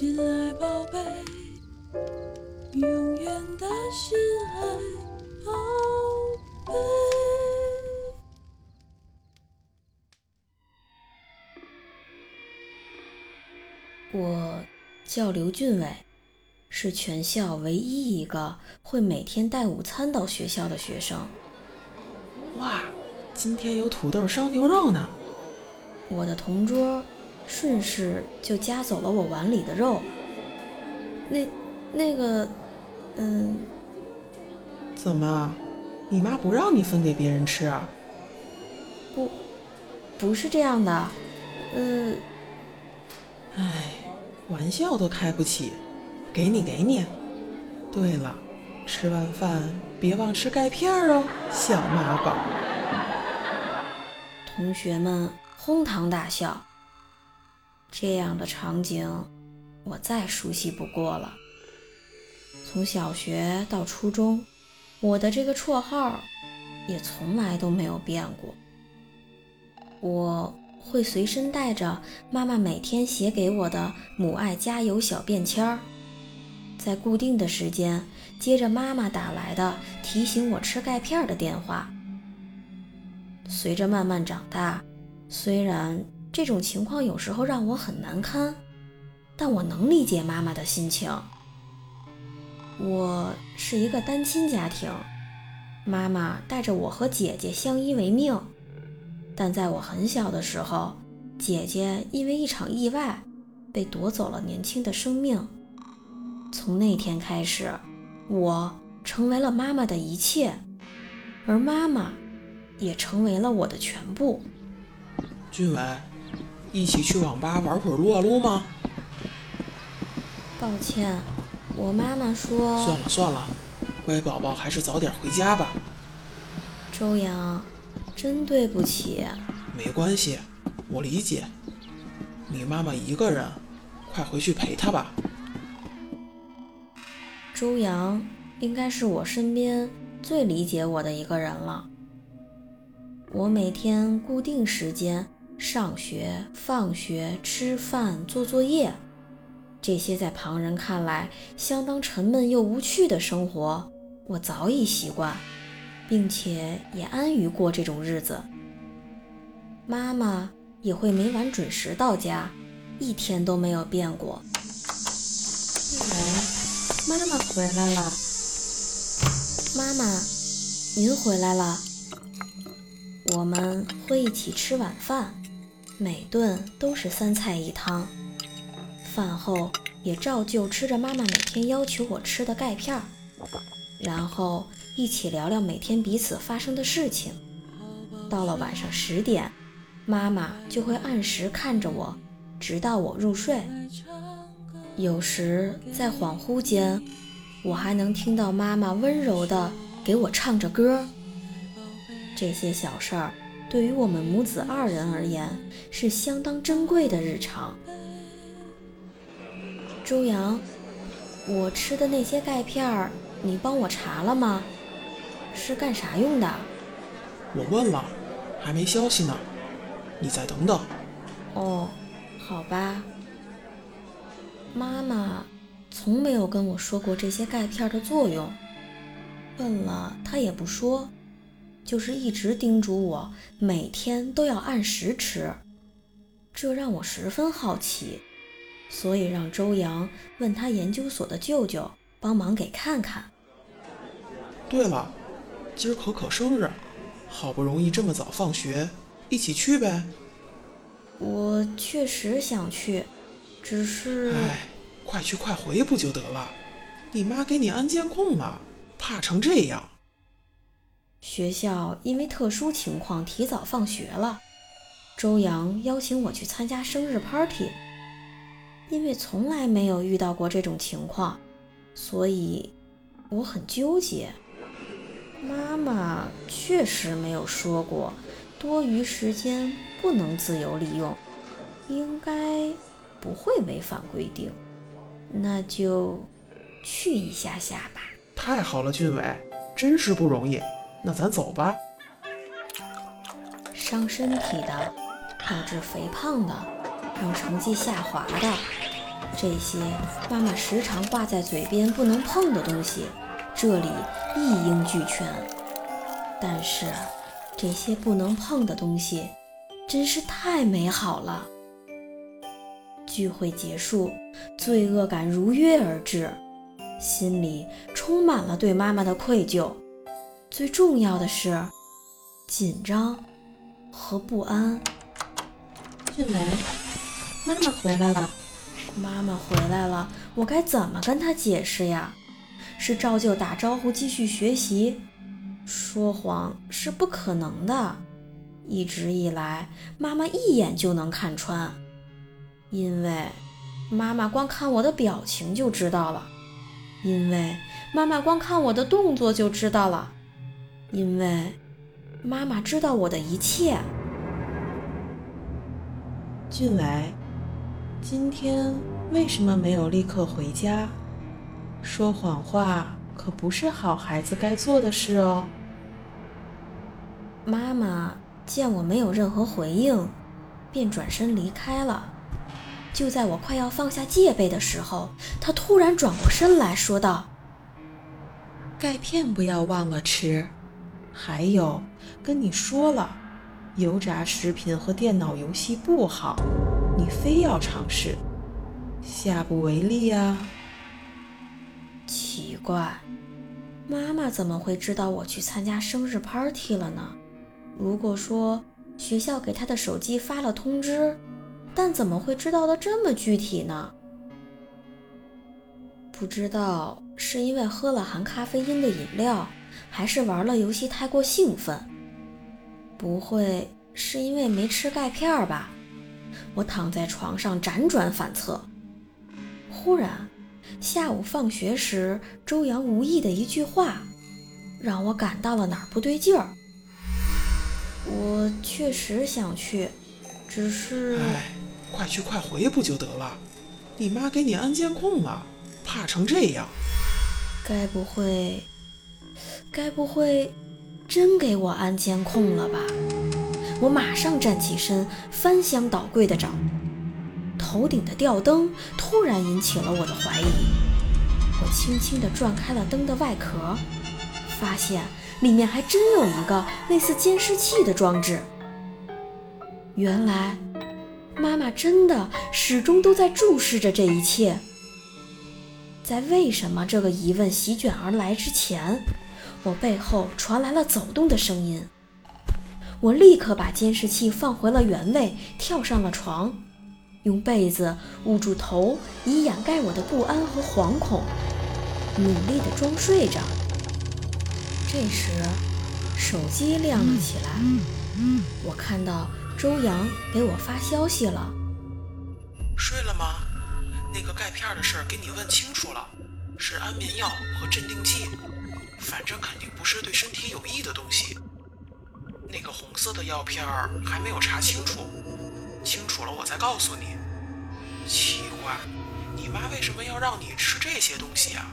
心爱宝贝，永远的心爱宝贝。我叫刘俊伟。是全校唯一一个会每天带午餐到学校的学生。哇，今天有土豆烧牛肉呢！我的同桌顺势就夹走了我碗里的肉。那那个，嗯，怎么，你妈不让你分给别人吃啊？不，不是这样的。嗯，哎，玩笑都开不起。给你，给你。对了，吃完饭别忘吃钙片哦，小妈宝。同学们哄堂大笑。这样的场景我再熟悉不过了。从小学到初中，我的这个绰号也从来都没有变过。我会随身带着妈妈每天写给我的“母爱加油”小便签儿。在固定的时间接着妈妈打来的提醒我吃钙片的电话。随着慢慢长大，虽然这种情况有时候让我很难堪，但我能理解妈妈的心情。我是一个单亲家庭，妈妈带着我和姐姐相依为命，但在我很小的时候，姐姐因为一场意外被夺走了年轻的生命。从那天开始，我成为了妈妈的一切，而妈妈也成为了我的全部。俊伟，一起去网吧玩会儿撸啊撸吗？抱歉，我妈妈说。算了算了，乖宝宝还是早点回家吧。周阳，真对不起。没关系，我理解。你妈妈一个人，快回去陪她吧。周阳应该是我身边最理解我的一个人了。我每天固定时间上学、放学、吃饭、做作业，这些在旁人看来相当沉闷又无趣的生活，我早已习惯，并且也安于过这种日子。妈妈也会每晚准时到家，一天都没有变过。妈妈回来了，妈妈，您回来了。我们会一起吃晚饭，每顿都是三菜一汤。饭后也照旧吃着妈妈每天要求我吃的钙片儿，然后一起聊聊每天彼此发生的事情。到了晚上十点，妈妈就会按时看着我，直到我入睡。有时在恍惚间，我还能听到妈妈温柔地给我唱着歌。这些小事儿对于我们母子二人而言是相当珍贵的日常。周阳，我吃的那些钙片儿，你帮我查了吗？是干啥用的？我问了，还没消息呢。你再等等。哦，好吧。妈妈从没有跟我说过这些钙片的作用，问了她也不说，就是一直叮嘱我每天都要按时吃，这让我十分好奇，所以让周洋问他研究所的舅舅帮忙给看看。对了，今儿可可生日，好不容易这么早放学，一起去呗。我确实想去，只是……哎，快去快回不就得了？你妈给你安监控了，怕成这样。学校因为特殊情况提早放学了，周阳邀请我去参加生日 party。因为从来没有遇到过这种情况，所以我很纠结。妈妈确实没有说过多余时间不能自由利用，应该不会违反规定。那就去一下下吧。太好了，俊伟，真是不容易。那咱走吧。伤身体的，导致肥胖的，让成绩下滑的，这些妈妈时常挂在嘴边不能碰的东西，这里一应俱全。但是这些不能碰的东西，真是太美好了。聚会结束，罪恶感如约而至，心里充满了对妈妈的愧疚。最重要的是，紧张和不安。俊雷，妈妈回来了。妈妈回来了，我该怎么跟她解释呀？是照旧打招呼继续学习？说谎是不可能的。一直以来，妈妈一眼就能看穿，因为妈妈光看我的表情就知道了，因为妈妈光看我的动作就知道了。因为妈妈知道我的一切。俊伟，今天为什么没有立刻回家？说谎话可不是好孩子该做的事哦。妈妈见我没有任何回应，便转身离开了。就在我快要放下戒备的时候，她突然转过身来说道：“钙片不要忘了吃。”还有，跟你说了，油炸食品和电脑游戏不好，你非要尝试，下不为例呀。奇怪，妈妈怎么会知道我去参加生日 party 了呢？如果说学校给她的手机发了通知，但怎么会知道的这么具体呢？不知道是因为喝了含咖啡因的饮料。还是玩了游戏太过兴奋，不会是因为没吃钙片吧？我躺在床上辗转反侧，忽然，下午放学时周阳无意的一句话，让我感到了哪儿不对劲儿。我确实想去，只是……哎，快去快回不就得了？你妈给你安监控了，怕成这样？该不会……该不会真给我安监控了吧？我马上站起身，翻箱倒柜的找。头顶的吊灯突然引起了我的怀疑。我轻轻地转开了灯的外壳，发现里面还真有一个类似监视器的装置。原来，妈妈真的始终都在注视着这一切。在为什么这个疑问席卷而来之前。我背后传来了走动的声音，我立刻把监视器放回了原位，跳上了床，用被子捂住头，以掩盖我的不安和惶恐，努力地装睡着。这时，手机亮了起来，我看到周阳给我发消息了：“睡了吗？那个钙片的事儿给你问清楚了，是安眠药和镇定剂。”反正肯定不是对身体有益的东西。那个红色的药片儿还没有查清楚，清楚了我再告诉你。奇怪，你妈为什么要让你吃这些东西呀？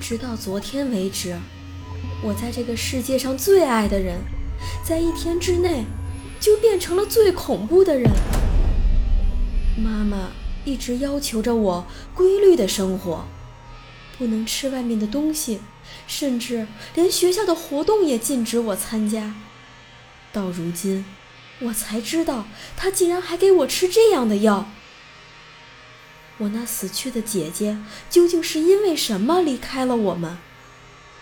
直到昨天为止，我在这个世界上最爱的人，在一天之内就变成了最恐怖的人。妈妈一直要求着我规律的生活。不能吃外面的东西，甚至连学校的活动也禁止我参加。到如今，我才知道他竟然还给我吃这样的药。我那死去的姐姐究竟是因为什么离开了我们？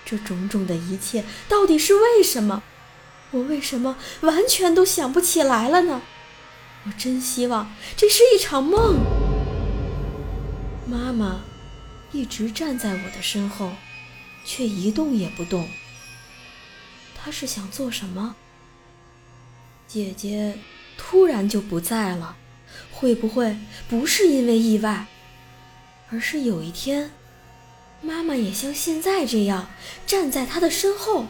这种种的一切到底是为什么？我为什么完全都想不起来了呢？我真希望这是一场梦。妈妈一直站在我的身后，却一动也不动。他是想做什么？姐姐突然就不在了，会不会不是因为意外，而是有一天，妈妈也像现在这样站在他的身后，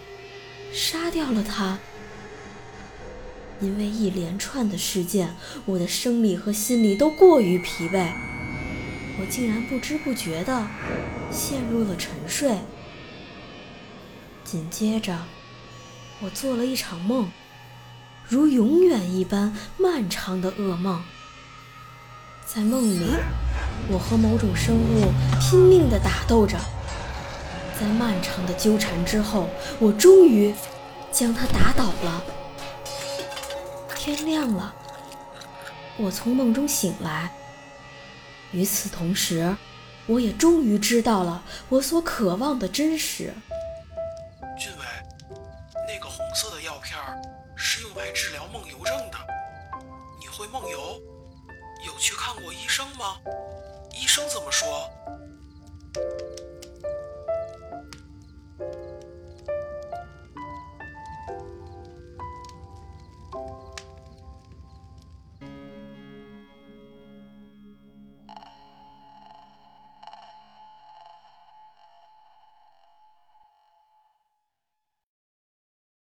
杀掉了他？因为一连串的事件，我的生理和心理都过于疲惫，我竟然不知不觉地陷入了沉睡。紧接着，我做了一场梦，如永远一般漫长的噩梦。在梦里，我和某种生物拼命地打斗着，在漫长的纠缠之后，我终于将它打倒了。天亮了，我从梦中醒来。与此同时，我也终于知道了我所渴望的真实。俊伟，那个红色的药片是用来治疗梦游症的。你会梦游？有去看过医生吗？